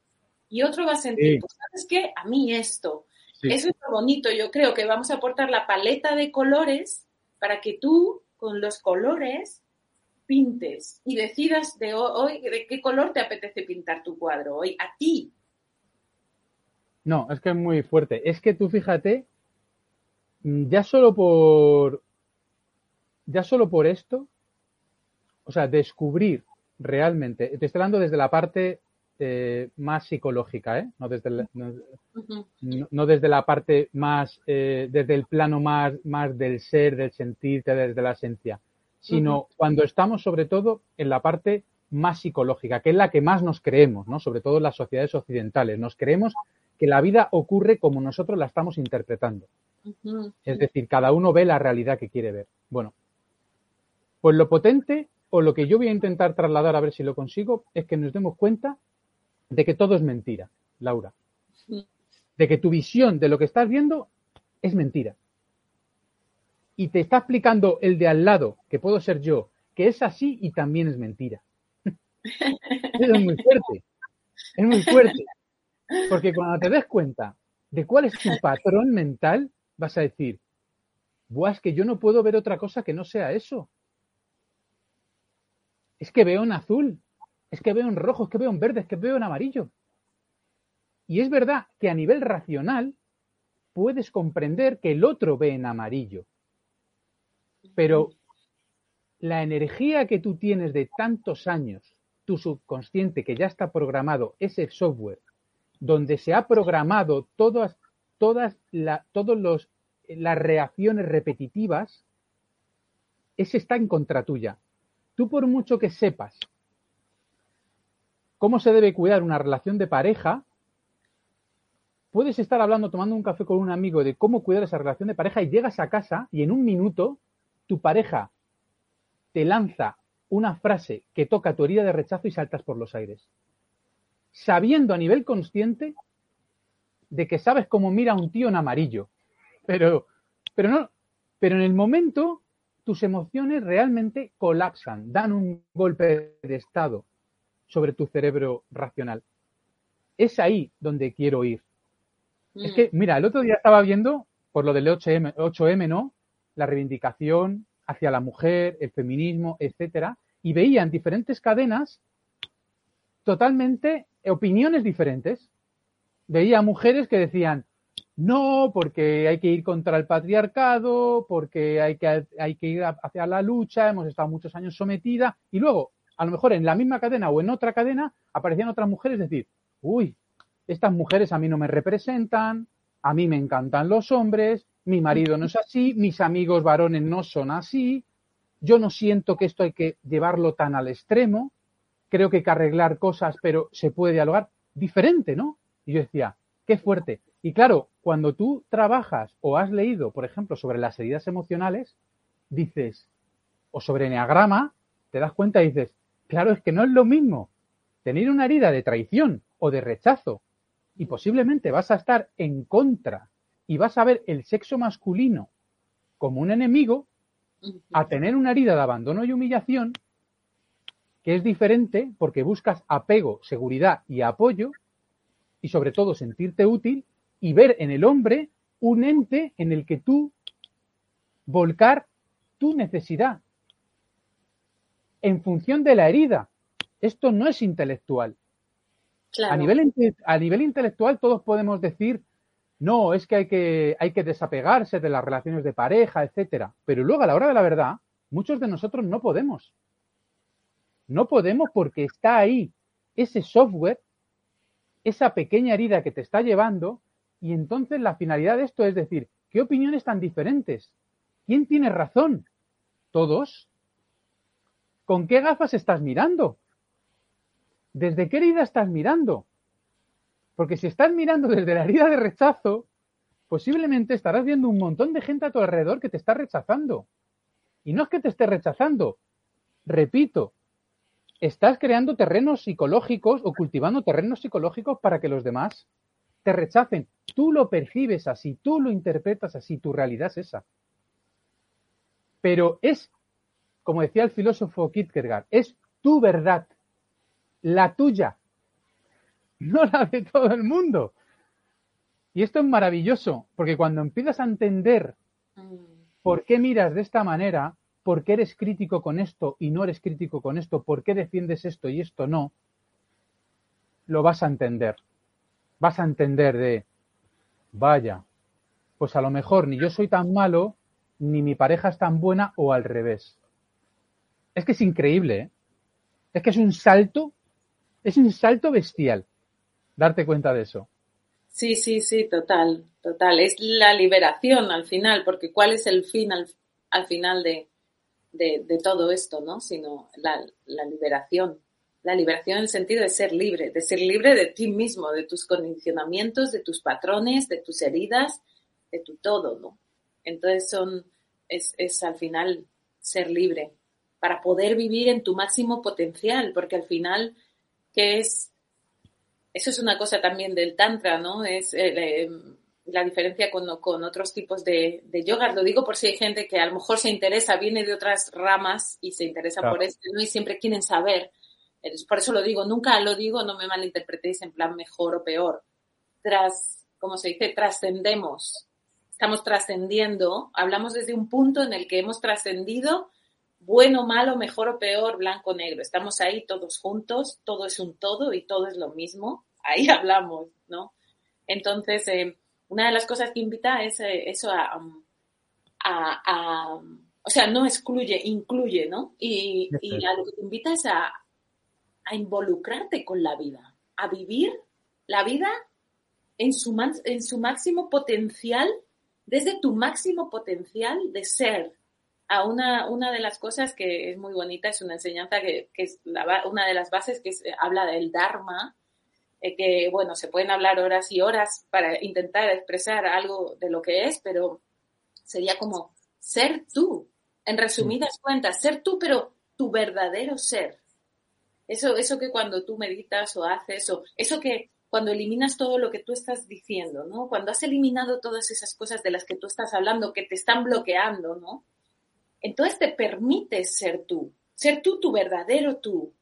Y otro va a sentir, pues, ¿sabes qué? A mí esto. Eso es lo bonito. Yo creo que vamos a aportar la paleta de colores para que tú, con los colores, pintes y decidas de hoy de qué color te apetece pintar tu cuadro hoy, a ti. No, es que es muy fuerte. Es que tú fíjate, ya solo por ya solo por esto o sea, descubrir realmente, te estoy hablando desde la parte eh, más psicológica, ¿eh? no, desde no, desde la parte más, eh, desde el plano más, más del ser, del sentir, desde la esencia, sino cuando estamos sobre todo en la parte más psicológica, que es la que más nos creemos, ¿no? sobre todo en las sociedades occidentales. Nos creemos que la vida ocurre como nosotros la estamos interpretando. Es decir, cada uno ve la realidad que quiere ver. Bueno, pues lo potente o lo que yo voy a intentar trasladar a ver si lo consigo es que nos demos cuenta de que todo es mentira, Laura. De que tu visión de lo que estás viendo es mentira. Y te está explicando el de al lado, que puedo ser yo, que es así y también es mentira. <laughs> es muy fuerte. Es muy fuerte. Porque cuando te des cuenta de cuál es tu patrón mental, vas a decir, Buah, es que yo no puedo ver otra cosa que no sea eso es que veo en azul, es que veo en rojo, es que veo en verde, es que veo en amarillo. Y es verdad que a nivel racional puedes comprender que el otro ve en amarillo. Pero la energía que tú tienes de tantos años tu subconsciente que ya está programado, ese software, donde se ha programado todas, todas todos los, las reacciones repetitivas, ese está en contra tuya. Tú por mucho que sepas cómo se debe cuidar una relación de pareja, puedes estar hablando, tomando un café con un amigo de cómo cuidar esa relación de pareja y llegas a casa y en un minuto tu pareja te lanza una frase que toca tu herida de rechazo y saltas por los aires. Sabiendo a nivel consciente de que sabes cómo mira un tío en amarillo. Pero, pero no, pero en el momento tus emociones realmente colapsan, dan un golpe de estado sobre tu cerebro racional. Es ahí donde quiero ir. Es que, mm. mira, el otro día estaba viendo, por lo del 8M, 8M, ¿no? La reivindicación hacia la mujer, el feminismo, etcétera, y veía en diferentes cadenas totalmente opiniones diferentes. Veía mujeres que decían, no, porque hay que ir contra el patriarcado, porque hay que, hay que ir hacia la lucha, hemos estado muchos años sometida, y luego, a lo mejor en la misma cadena o en otra cadena, aparecían otras mujeres decir, uy, estas mujeres a mí no me representan, a mí me encantan los hombres, mi marido no es así, mis amigos varones no son así, yo no siento que esto hay que llevarlo tan al extremo, creo que hay que arreglar cosas, pero se puede dialogar diferente, ¿no? Y yo decía, qué fuerte. Y claro, cuando tú trabajas o has leído, por ejemplo, sobre las heridas emocionales, dices, o sobre enneagrama, te das cuenta y dices, claro, es que no es lo mismo tener una herida de traición o de rechazo y posiblemente vas a estar en contra y vas a ver el sexo masculino como un enemigo a tener una herida de abandono y humillación que es diferente porque buscas apego, seguridad y apoyo y sobre todo sentirte útil y ver en el hombre un ente en el que tú volcar tu necesidad en función de la herida. Esto no es intelectual. A, nivel, a nivel intelectual todos podemos decir, no, es que hay, que hay que desapegarse de las relaciones de pareja, etcétera. Pero luego a la hora de la verdad, muchos de nosotros no podemos. No podemos porque está ahí ese software, esa pequeña herida que te está llevando, y entonces la finalidad de esto es decir, ¿qué opiniones tan diferentes? ¿Quién tiene razón? ¿Todos? ¿Con qué gafas estás mirando? ¿desde qué herida estás mirando? Porque si estás mirando desde la herida de rechazo, posiblemente estarás viendo un montón de gente a tu alrededor que te está rechazando. Y no es que te esté rechazando, repito, estás creando terrenos psicológicos o cultivando terrenos psicológicos para que los demás te rechacen. Tú lo percibes así, tú lo interpretas así, tu realidad es esa. Pero es, como decía el filósofo Kierkegaard, es tu verdad la tuya, no la de todo el mundo. Y esto es maravilloso, porque cuando empiezas a entender por qué miras de esta manera, por qué eres crítico con esto y no eres crítico con esto, por qué defiendes esto y esto no, lo vas a entender. Vas a entender de, vaya, pues a lo mejor ni yo soy tan malo, ni mi pareja es tan buena o al revés. Es que es increíble, ¿eh? Es que es un salto es un salto bestial darte cuenta de eso. Sí, sí, sí, total, total. Es la liberación al final, porque ¿cuál es el fin al, final de, de, todo esto, no? Sino la, la, liberación. La liberación en el sentido de ser libre, de ser libre de ti mismo, de tus condicionamientos, de tus patrones, de tus heridas, de tu todo, ¿no? Entonces son, es, es al final ser libre para poder vivir en tu máximo potencial, porque al final que es, eso es una cosa también del Tantra, ¿no? Es eh, la diferencia con, con, otros tipos de, de yoga. Lo digo por si hay gente que a lo mejor se interesa, viene de otras ramas y se interesa por esto, ¿no? Y siempre quieren saber. Por eso lo digo, nunca lo digo, no me malinterpretéis en plan mejor o peor. Tras, como se dice, trascendemos. Estamos trascendiendo, hablamos desde un punto en el que hemos trascendido bueno, malo, mejor o peor, blanco, negro. Estamos ahí todos juntos, todo es un todo y todo es lo mismo. <laughs> Ahí hablamos, ¿no? Entonces, eh, una de las cosas que invita es eh, eso um, a, a, o sea, no excluye, incluye, ¿no? Y, y a lo que te invita es a, a involucrarte con la vida, a vivir la vida en su, en su máximo potencial, desde tu máximo potencial de ser. A una, una de las cosas que es muy bonita, es una enseñanza que, es una de las bases que habla del Dharma, eh, que bueno, se pueden hablar horas y horas para intentar expresar algo de lo que es, pero sería como ser tú, en resumidas cuentas, ser tú, pero tu verdadero ser. Eso, eso que cuando tú meditas o haces, o eso que cuando eliminas todo lo que tú estás diciendo, ¿no? Cuando has eliminado todas esas cosas de las que tú estás hablando, que te están bloqueando, ¿no? Entonces te permites ser tú, ser tú tu verdadero tú,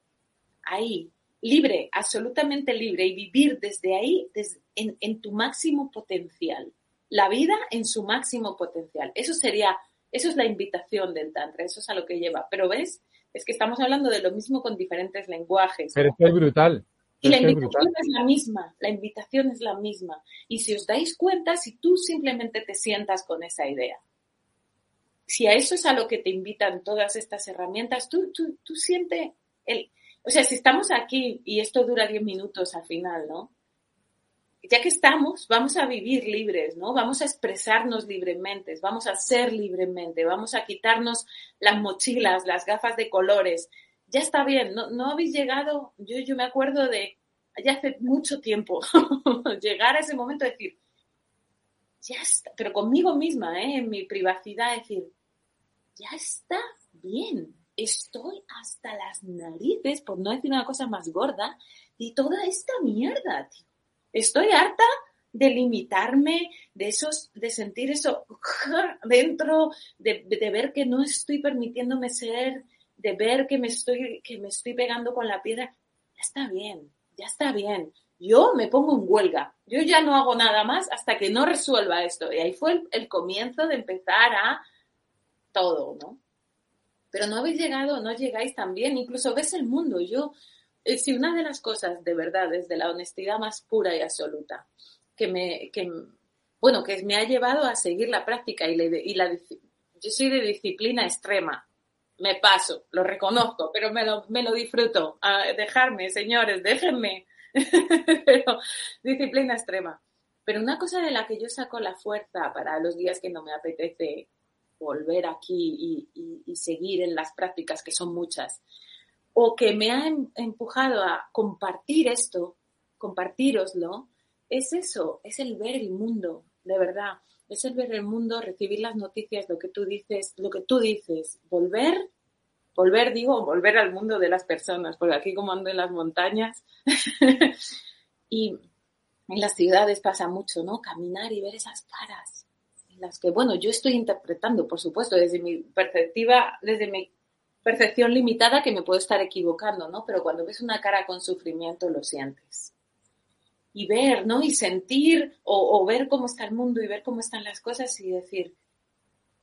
ahí, libre, absolutamente libre, y vivir desde ahí, en, en tu máximo potencial. La vida en su máximo potencial. Eso sería, eso es la invitación del Tantra, eso es a lo que lleva. Pero ves, es que estamos hablando de lo mismo con diferentes lenguajes. Pero es brutal. Y la invitación es la misma, la invitación es la misma. Y si os dais cuenta, si tú simplemente te sientas con esa idea, si a eso es a lo que te invitan todas estas herramientas, tú, tú, tú sientes el... O sea, si estamos aquí y esto dura 10 minutos al final, ¿no? ya que estamos, vamos a vivir libres, ¿no? Vamos a expresarnos libremente, vamos a ser libremente, vamos a quitarnos las mochilas, las gafas de colores. Ya está bien, no, no habéis llegado, yo, yo me acuerdo de, ya hace mucho tiempo, <laughs> llegar a ese momento de decir, ya está, pero conmigo misma, ¿eh? en mi privacidad, decir, ya está bien, estoy hasta las narices, por no decir una cosa más gorda, de toda esta mierda, tío Estoy harta de limitarme, de esos, de sentir eso <laughs> dentro, de, ver que no estoy permitiéndome ser, de ver que me estoy, que me estoy pegando con la piedra. Ya está bien, ya está bien. Yo me pongo en huelga. Yo ya no hago nada más hasta que no resuelva esto. Y ahí fue el, el comienzo de empezar a todo, ¿no? Pero no habéis llegado, no llegáis tan bien. Incluso ves el mundo. Yo, eh, si una de las cosas de verdad, desde la honestidad más pura y absoluta, que me, que, bueno, que me ha llevado a seguir la práctica y, y la, yo soy de disciplina extrema, me paso, lo reconozco, pero me lo, me lo disfruto. A dejarme, señores, déjenme. <laughs> pero disciplina extrema. Pero una cosa de la que yo saco la fuerza para los días que no me apetece volver aquí y, seguir en las prácticas, que son muchas, o que me ha em, empujado a compartir esto, compartiroslo, es eso, es el ver el mundo, de verdad. Es el ver el mundo, recibir las noticias, lo que tú dices, lo que tú dices, volver, volver, digo, volver al mundo de las personas, porque aquí como ando en las montañas <laughs> y en las ciudades pasa mucho, ¿no? Caminar y ver esas caras, las que, bueno, yo estoy interpretando, por supuesto, desde mi perspectiva, desde mi percepción limitada que me puedo estar equivocando, ¿no? Pero cuando ves una cara con sufrimiento lo sientes. Y ver, ¿no? Y sentir o, ver cómo está el mundo y ver cómo están las cosas y decir,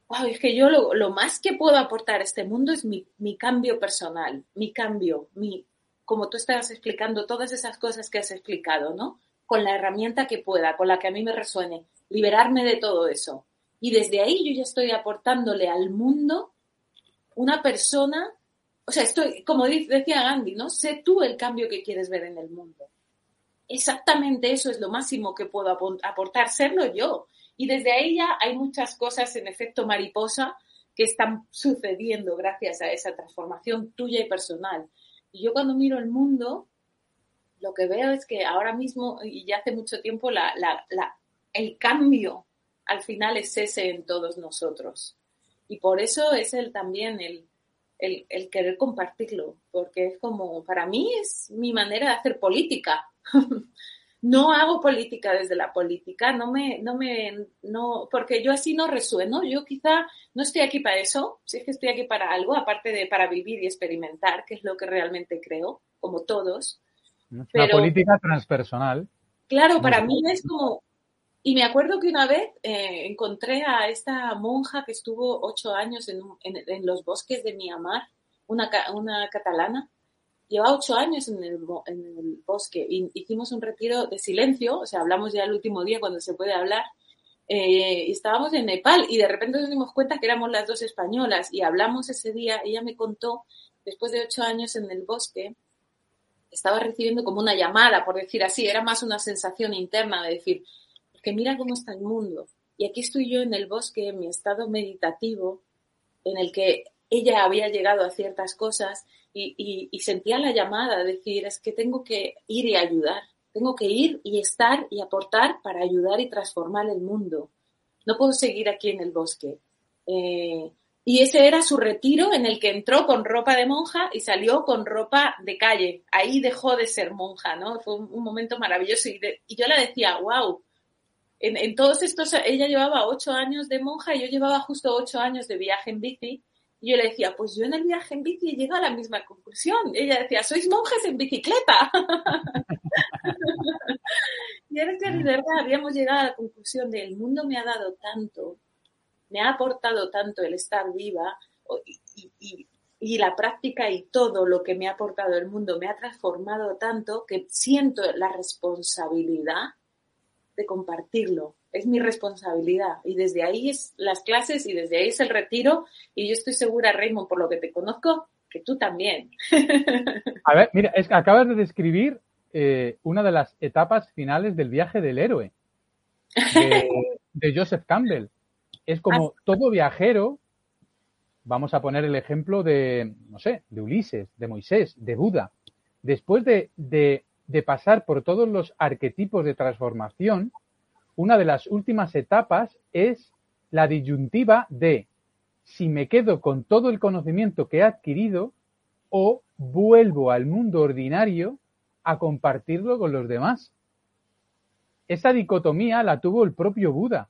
wow, es que yo lo, más que puedo aportar a este mundo es mi, mi cambio personal, mi cambio, mi, como tú estabas explicando, todas esas cosas que has explicado, ¿no? Con la herramienta que pueda, con la que a mí me resuene, liberarme de todo eso. Y desde ahí yo ya estoy aportándole al mundo una persona, o sea, estoy, como decía Gandhi, ¿no? Sé tú el cambio que quieres ver en el mundo. Exactamente eso es lo máximo que puedo aportar, serlo yo. Y desde ahí ya hay muchas cosas en efecto mariposa que están sucediendo gracias a esa transformación tuya y personal. Y yo cuando miro el mundo, lo que veo es que ahora mismo, y ya hace mucho tiempo, el cambio al final es ese en todos nosotros. Y por eso es el también el, el, querer compartirlo, porque es como, para mí es mi manera de hacer política. <laughs> no hago política desde la política, no me, no me, no, porque yo así no resueno, yo quizá no estoy aquí para eso, sí que estoy aquí para algo, aparte de para vivir y experimentar, que es lo que realmente creo, como todos. Una política transpersonal. Claro, para mí es como, y me acuerdo que una vez eh, encontré a esta monja que estuvo ocho años en, los bosques de Myanmar, una, una catalana. Lleva ocho años en el, en el bosque y hicimos un retiro de silencio, o sea, hablamos ya el último día cuando se puede hablar. Eh, y estábamos en Nepal y de repente nos dimos cuenta que éramos las dos españolas y hablamos ese día. Ella me contó, después de ocho años en el bosque, estaba recibiendo como una llamada, por decir así, era más una sensación interna de decir, que mira cómo está el mundo. Y aquí estoy yo en el bosque, en mi estado meditativo, en el que ella había llegado a ciertas cosas y, sentía la llamada, de decir, es que tengo que ir y ayudar, tengo que ir y estar y aportar para ayudar y transformar el mundo. No puedo seguir aquí en el bosque. Eh, y ese era su retiro en el que entró con ropa de monja y salió con ropa de calle. Ahí dejó de ser monja, ¿no? Fue un, momento maravilloso. Y, y, yo le decía, wow, en, todos estos, ella llevaba ocho años de monja y yo llevaba justo ocho años de viaje en bici. Y yo le decía, pues yo en el viaje en bici he llegado a la misma conclusión. ella decía, sois monjes en bicicleta. <laughs> y era que de verdad habíamos llegado a la conclusión de el mundo me ha dado tanto me ha aportado tanto el estar viva y, la práctica y todo lo que me ha aportado el mundo me ha transformado tanto que siento la responsabilidad de compartirlo. Es mi responsabilidad y desde ahí es las clases y desde ahí es el retiro y yo estoy segura, Raymond, por lo que te conozco, que tú también. <laughs> A ver, mira, es que acabas de describir eh, una de las etapas finales del viaje del héroe de Joseph Campbell. Es como ah. todo viajero, vamos a poner el ejemplo de, no sé, de Ulises, de Moisés, de Buda. Después de, de, pasar por todos los arquetipos de transformación, una de las últimas etapas es la disyuntiva de si me quedo con todo el conocimiento que he adquirido o vuelvo al mundo ordinario a compartirlo con los demás. Esa dicotomía la tuvo el propio Buda.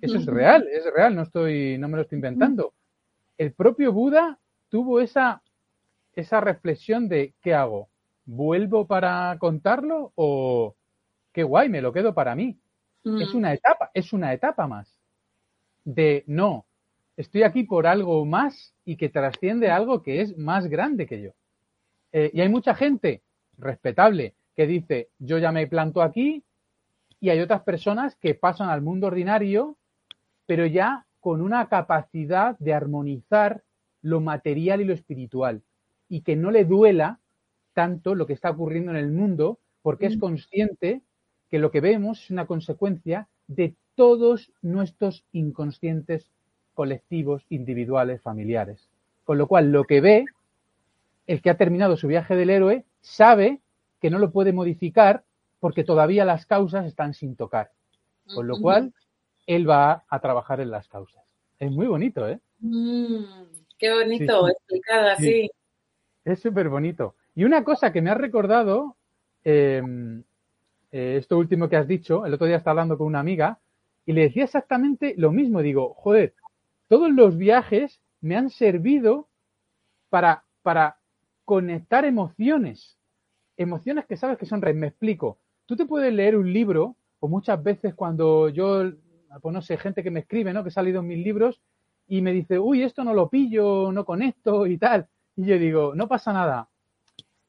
Eso es real, es real, no estoy, no me lo estoy inventando. El propio Buda tuvo esa, esa reflexión de ¿qué hago? ¿Vuelvo para contarlo o qué guay, me lo quedo para mí? Es una etapa, es una etapa más. De no, estoy aquí por algo más y que trasciende algo que es más grande que yo. Eh, y hay mucha gente respetable que dice, yo ya me planto aquí, y hay otras personas que pasan al mundo ordinario, pero ya con una capacidad de armonizar lo material y lo espiritual y que no le duela tanto lo que está ocurriendo en el mundo porque es mm. consciente que lo que vemos es una consecuencia de todos nuestros inconscientes colectivos, individuales, familiares. Con lo cual, lo que ve, el que ha terminado su viaje del héroe, sabe que no lo puede modificar porque todavía las causas están sin tocar. Con lo cual, él va a trabajar en las causas. Es muy bonito, ¿eh? Mm, qué bonito, explicado así. Es súper bonito. Y una cosa que me ha recordado, em, eh, esto último que has dicho, el otro día estaba hablando con una amiga y le decía exactamente lo mismo. Digo, joder, todos los viajes me han servido para, para conectar emociones. Emociones que sabes que son redes. Me explico tú te puedes leer un libro, o muchas veces cuando yo, pues no sé, gente que me escribe, ¿no? Que ha salido en mis libros y me dice, uy, esto no lo pillo, no conecto y tal. Y yo digo, no pasa nada.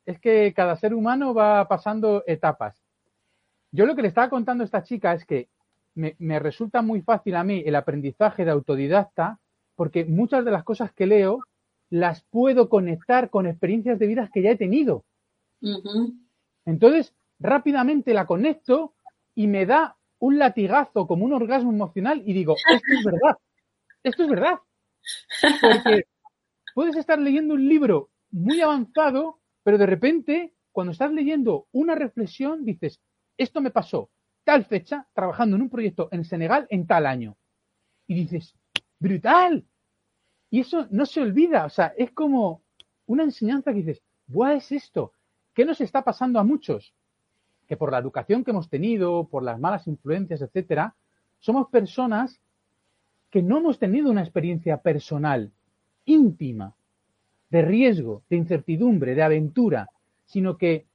Es que cada ser humano va pasando etapas. Yo lo que le estaba contando a esta chica es que me, me resulta muy fácil a mí el aprendizaje de autodidacta porque muchas de las cosas que leo las puedo conectar con experiencias de vida que ya he tenido. Entonces, rápidamente la conecto y me da un latigazo como un orgasmo emocional y digo, esto es verdad, esto es verdad. <laughs> Porque puedes estar leyendo un libro muy avanzado, pero de repente, cuando estás leyendo una reflexión, dices, esto me pasó tal fecha trabajando en un proyecto en Senegal en tal año. Y dices, brutal. Y eso no se olvida, o sea, es como una enseñanza que dices, ¿buah es esto? ¿Qué nos está pasando a muchos? que por la educación que hemos tenido, por las malas influencias, etcétera, somos personas que no hemos tenido una experiencia personal, íntima, de riesgo, de incertidumbre, de aventura, sino que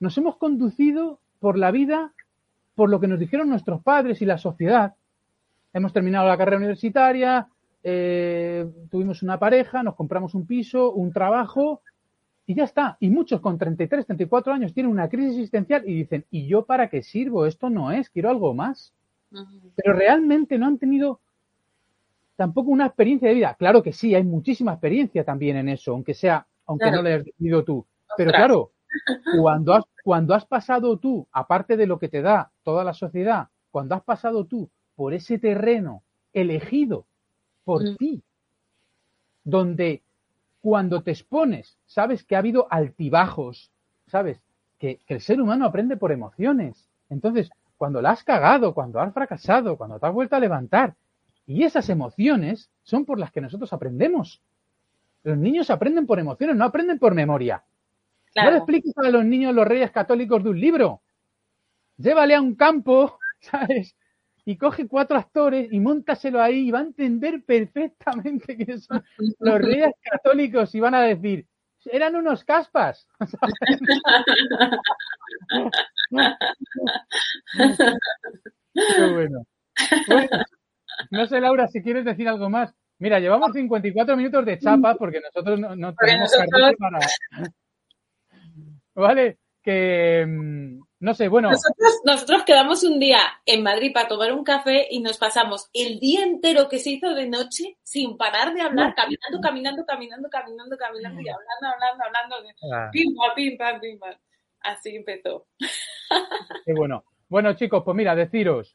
nos hemos conducido por la vida por lo que nos dijeron nuestros padres y la sociedad. Hemos terminado la carrera universitaria, eh, tuvimos una pareja, nos compramos un piso, un trabajo y ya está. Y muchos con 33, 34 años tienen una crisis existencial y dicen, ¿y yo para qué sirvo? Esto no es, quiero algo más. Pero realmente no han tenido tampoco una experiencia de vida. Claro que sí, hay muchísima experiencia también en eso, aunque sea, aunque no la hayas tenido tú. Pero claro, <laughs> cuando has, cuando has pasado tú, aparte de lo que te da toda la sociedad, cuando has pasado tú por ese terreno elegido por Mm. ti, donde cuando te expones, sabes que ha habido altibajos, sabes que, que el ser humano aprende por emociones. Entonces, cuando la has cagado, cuando has fracasado, cuando te has vuelto a levantar, y esas emociones son por las que nosotros aprendemos. Los niños aprenden por emociones, no aprenden por memoria. No le Claro. expliques a los niños los reyes católicos de un libro. Llévale a un campo, <laughs> ¿sabes? Y coge cuatro actores y montaselo ahí y va a entender perfectamente <laughs> que son los reyes católicos y van a decir, eran unos caspas. <laughs> Qué bueno. Bueno, no sé, Laura, si quieres decir algo más. Mira, llevamos 54 minutos de chapa porque nosotros no, tenemos nosotros- para... Vale, que mm, no sé, bueno, Nosotros, nosotros quedamos un día en Madrid para tomar un café y nos pasamos el día entero que se hizo de noche sin parar de hablar, caminando, caminando, caminando, caminando, caminando y hablando, hablando, hablando. ah, Pim, pam, pim, pam, pim, pam. Así empezó. qué bueno. Bueno, chicos, pues mira, deciros,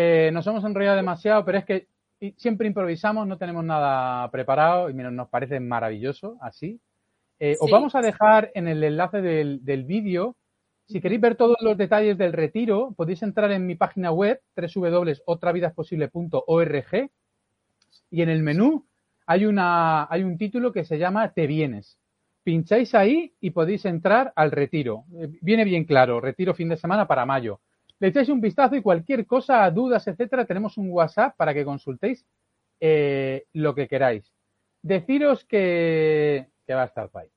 eh, nos hemos enrollado demasiado, pero es que siempre improvisamos, no tenemos nada preparado y mira, nos parece maravilloso así. Eh, Os vamos a dejar en el enlace del, del vídeo. Si queréis ver todos los detalles del retiro, podéis entrar en mi página web, www.otravidasposible.org, y en el menú hay, una, hay un título que se llama Te vienes. Pincháis ahí y podéis entrar al retiro. Eh, Viene bien claro, retiro fin de semana para mayo. Le echáis un vistazo y cualquier cosa, dudas, etcétera, tenemos un WhatsApp para que consultéis eh, lo que queráis. Deciros que, que va a estar guay.